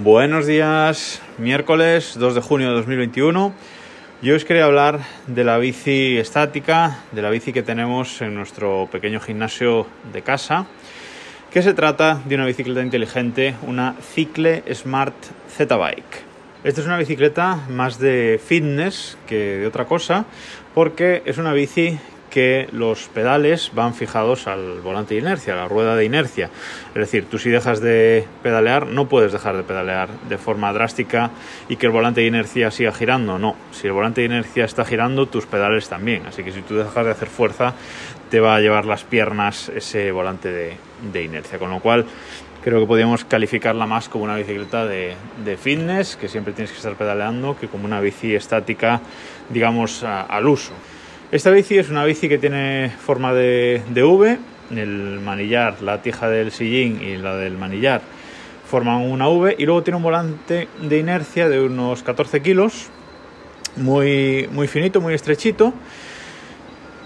Buenos días, miércoles 2 de junio de 2021. Yo os quería hablar de la bici estática, de la bici que tenemos en nuestro pequeño gimnasio de casa, que se trata de una bicicleta inteligente, una Cicle Smart Z Bike. Esta es una bicicleta más de fitness que de otra cosa, porque es una bici que los pedales van fijados al volante de inercia, a la rueda de inercia. Es decir, tú si dejas de pedalear, no puedes dejar de pedalear de forma drástica y que el volante de inercia siga girando. No, si el volante de inercia está girando, tus pedales también. Así que si tú dejas de hacer fuerza, te va a llevar las piernas ese volante de, inercia. Con lo cual, creo que podríamos calificarla más como una bicicleta de, fitness, que siempre tienes que estar pedaleando, que como una bici estática, digamos, al uso. Esta bici es una bici que tiene forma de, de V, el manillar, la tija del sillín y la del manillar forman una V y luego tiene un volante de inercia de unos 14 kilos, muy, muy finito, muy estrechito.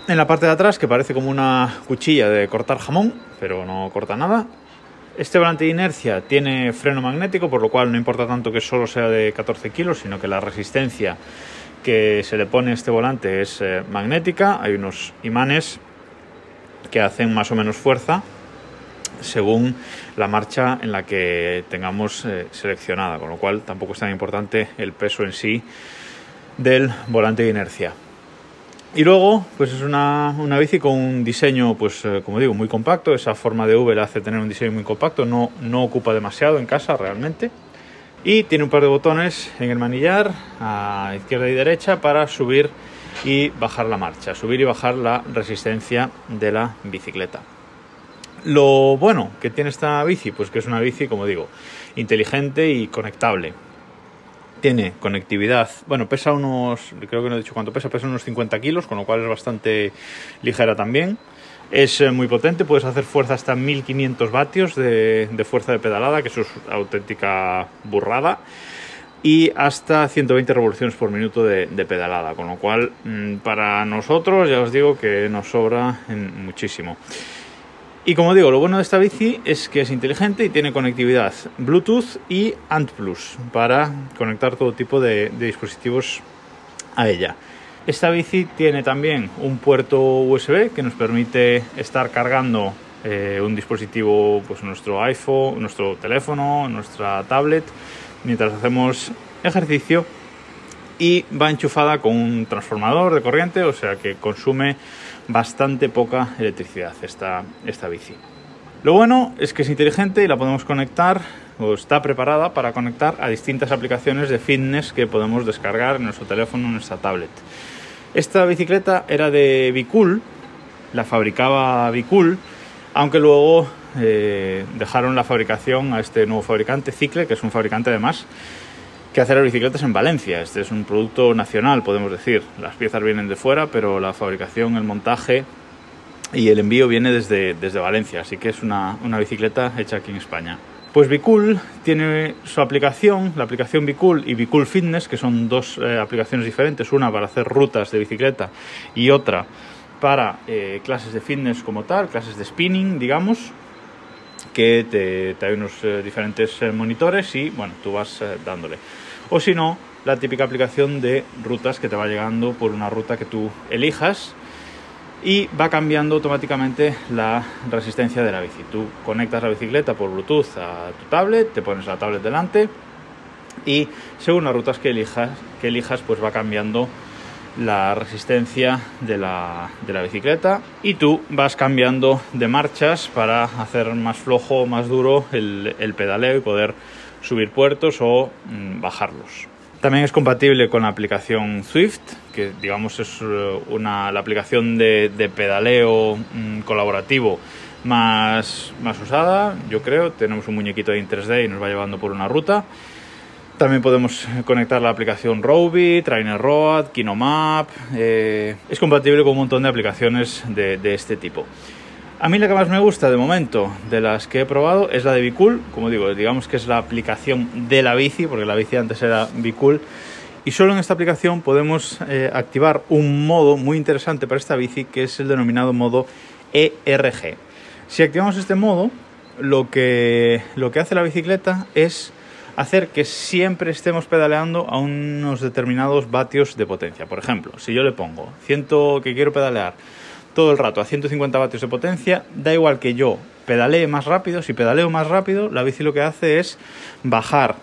En la parte de atrás, que parece como una cuchilla de cortar jamón, pero no corta nada. Este volante de inercia tiene freno magnético, por lo cual no importa tanto que solo sea de 14 kilos, sino que la resistencia que se le pone a este volante es eh, magnética, hay unos imanes que hacen más o menos fuerza según la marcha en la que tengamos eh, seleccionada, con lo cual tampoco es tan importante el peso en sí del volante de inercia. Y luego, pues es una, una bici con un diseño, pues eh, como digo, muy compacto. Esa forma de V le hace tener un diseño muy compacto, no, no ocupa demasiado en casa realmente y tiene un par de botones en el manillar a izquierda y derecha para subir y bajar la marcha, subir y bajar la resistencia de la bicicleta. Lo bueno que tiene esta bici, pues que es una bici, como digo, inteligente y conectable. Tiene conectividad, bueno, pesa unos, creo que no he dicho cuánto pesa, pesa unos 50 kilos, con lo cual es bastante ligera también. Es eh, muy potente, puedes hacer fuerza hasta 1500 vatios de, de, fuerza de pedalada, que eso es auténtica burrada, y hasta 120 revoluciones por minuto de, de pedalada, con lo cual mmm, para nosotros ya os digo que nos sobra muchísimo. Y como digo, lo bueno de esta bici es que es inteligente y tiene conectividad Bluetooth y ANT Plus para conectar todo tipo de dispositivos a ella. Esta bici tiene también un puerto USB que nos permite estar cargando eh, un dispositivo, pues nuestro iPhone, nuestro teléfono, nuestra tablet, mientras hacemos ejercicio y va enchufada con un transformador de corriente, o sea que consume bastante poca electricidad esta, esta bici. Lo bueno es que es inteligente y la podemos conectar o está preparada para conectar a distintas aplicaciones de fitness que podemos descargar en nuestro teléfono o en nuestra tablet. Esta bicicleta era de Bicool, la fabricaba Bicool, aunque luego eh, dejaron la fabricación a este nuevo fabricante, Cicle, que es un fabricante además que hace las bicicletas en Valencia. Este es un producto nacional, podemos decir. Las piezas vienen de fuera, pero la fabricación, el montaje y el envío viene desde, desde Valencia, así que es una, una bicicleta hecha aquí en España. Pues Bicool tiene su aplicación, la aplicación Bicool y Bicool Fitness, que son dos eh, aplicaciones diferentes, una para hacer rutas de bicicleta y otra para eh, clases de fitness como tal, clases de spinning, digamos, que te, hay unos eh, diferentes monitores y bueno, tú vas dándole. O si no, la típica aplicación de rutas que te va llegando por una ruta que tú elijas y va cambiando automáticamente la resistencia de la bici. Tú conectas la bicicleta por Bluetooth a tu tablet, te pones la tablet delante y según las rutas que elijas, que elijas pues va cambiando la resistencia de la, de la bicicleta y tú vas cambiando de marchas para hacer más flojo más duro el, el pedaleo y poder subir puertos o mmm, bajarlos. También es compatible con la aplicación Swift, que digamos es una, la aplicación de, pedaleo mmm, colaborativo más, más usada, yo creo. Tenemos un muñequito de 3D y nos va llevando por una ruta. También podemos conectar la aplicación Roby, Trainer Road, Kinomap. Eh, es compatible con un montón de aplicaciones de este tipo. A mí la que más me gusta de momento de las que he probado es la de Bicool. Como digo, digamos que es la aplicación de la bici, porque la bici antes era Bicool. Y solo en esta aplicación podemos eh, activar un modo muy interesante para esta bici, que es el denominado modo ERG. Si activamos este modo, lo que, lo que hace la bicicleta es hacer que siempre estemos pedaleando a unos determinados vatios de potencia. Por ejemplo, si yo le pongo 100 que quiero pedalear todo el rato a 150 vatios de potencia, da igual que yo pedalee más rápido, si pedaleo más rápido, la bici lo que hace es bajar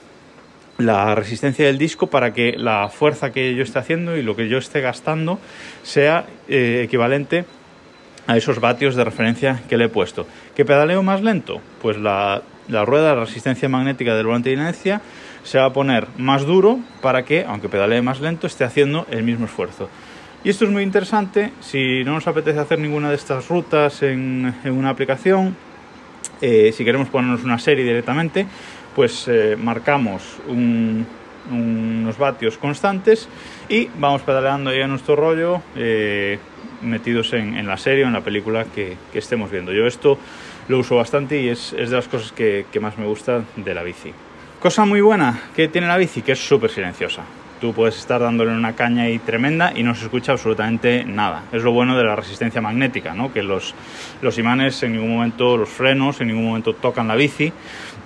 la resistencia del disco para que la fuerza que yo esté haciendo y lo que yo esté gastando sea eh, equivalente a esos vatios de referencia que le he puesto. ¿Qué pedaleo más lento? Pues la, la rueda de resistencia magnética del volante de inercia se va a poner más duro para que, aunque pedalee más lento, esté haciendo el mismo esfuerzo. Y esto es muy interesante si no nos apetece hacer ninguna de estas rutas en, una aplicación, eh, si queremos ponernos una serie directamente, pues eh, marcamos unos vatios constantes y vamos pedaleando ahí a nuestro rollo eh, metidos en, la serie o en la película que, estemos viendo. Yo esto lo uso bastante y es, de las cosas que, que más me gusta de la bici. Cosa muy buena que tiene la bici, que es súper silenciosa tú puedes estar dándole una caña ahí tremenda y no se escucha absolutamente nada. Es lo bueno de la resistencia magnética, ¿no? que los, los imanes en ningún momento, los frenos en ningún momento tocan la bici,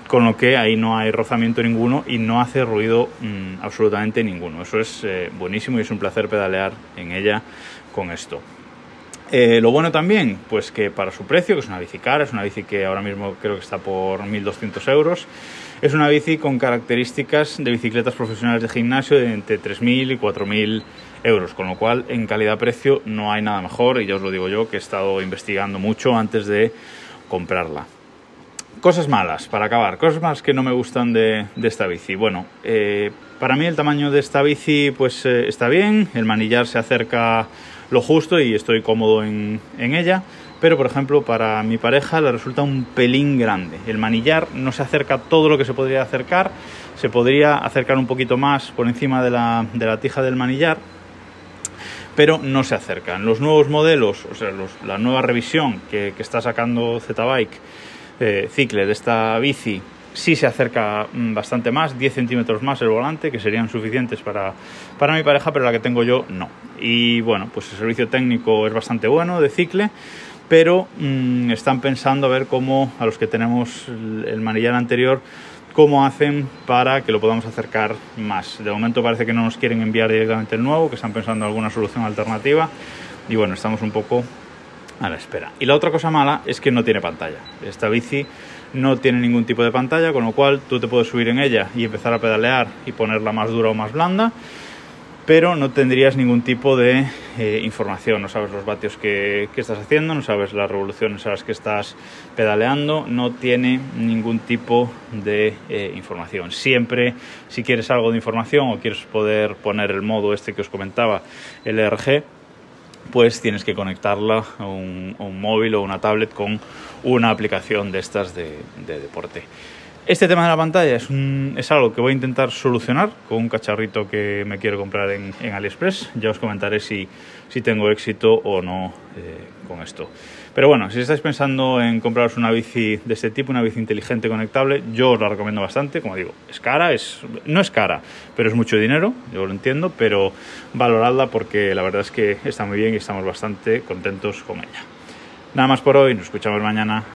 con lo que ahí no hay rozamiento ninguno y no hace ruido mm, absolutamente ninguno. Eso es eh, buenísimo y es un placer pedalear en ella con esto. Eh, lo bueno también, pues que para su precio, que es una bici cara, es una bici que ahora mismo creo que está por 1.200 euros, es una bici con características de bicicletas profesionales de gimnasio de entre 3.000 y 4.000 euros, con lo cual en calidad-precio no hay nada mejor y ya os lo digo yo que he estado investigando mucho antes de comprarla. Cosas malas, para acabar, cosas malas que no me gustan de, esta bici. Bueno, eh, para mí el tamaño de esta bici pues eh, está bien, el manillar se acerca lo justo y estoy cómodo en, en ella pero por ejemplo para mi pareja le resulta un pelín grande. El manillar no se acerca todo lo que se podría acercar, se podría acercar un poquito más por encima de la, tija del manillar, pero no se acercan. Los nuevos modelos, o sea, la nueva revisión que, está sacando Z-Bike, eh, Cicle, de esta bici, sí se acerca mm, bastante más, 10 centímetros más el volante, que serían suficientes para, para mi pareja, pero la que tengo yo no. Y bueno, pues el servicio técnico es bastante bueno de Cicle pero mm, están pensando a ver cómo, a los que tenemos el, manillar anterior, cómo hacen para que lo podamos acercar más. De momento parece que no nos quieren enviar directamente el nuevo, que están pensando en alguna solución alternativa y bueno, estamos un poco a la espera. Y la otra cosa mala es que no tiene pantalla. Esta bici no tiene ningún tipo de pantalla, con lo cual tú te puedes subir en ella y empezar a pedalear y ponerla más dura o más blanda pero no tendrías ningún tipo de eh, información, no sabes los vatios que, estás haciendo, no sabes las revoluciones a las que estás pedaleando, no tiene ningún tipo de eh, información. Siempre, si quieres algo de información o quieres poder poner el modo este que os comentaba, el ERG, pues tienes que conectarla a un, móvil o una tablet con una aplicación de estas de deporte. Este tema de la pantalla es, algo que voy a intentar solucionar con un cacharrito que me quiero comprar en, AliExpress. Ya os comentaré si, si tengo éxito o no eh, con esto. Pero bueno, si estáis pensando en compraros una bici de este tipo, una bici inteligente conectable, yo os la recomiendo bastante. Como digo, es cara, es, no es cara, pero es mucho dinero, yo lo entiendo, pero valoradla porque la verdad es que está muy bien y estamos bastante contentos con ella. Nada más por hoy, nos escuchamos mañana.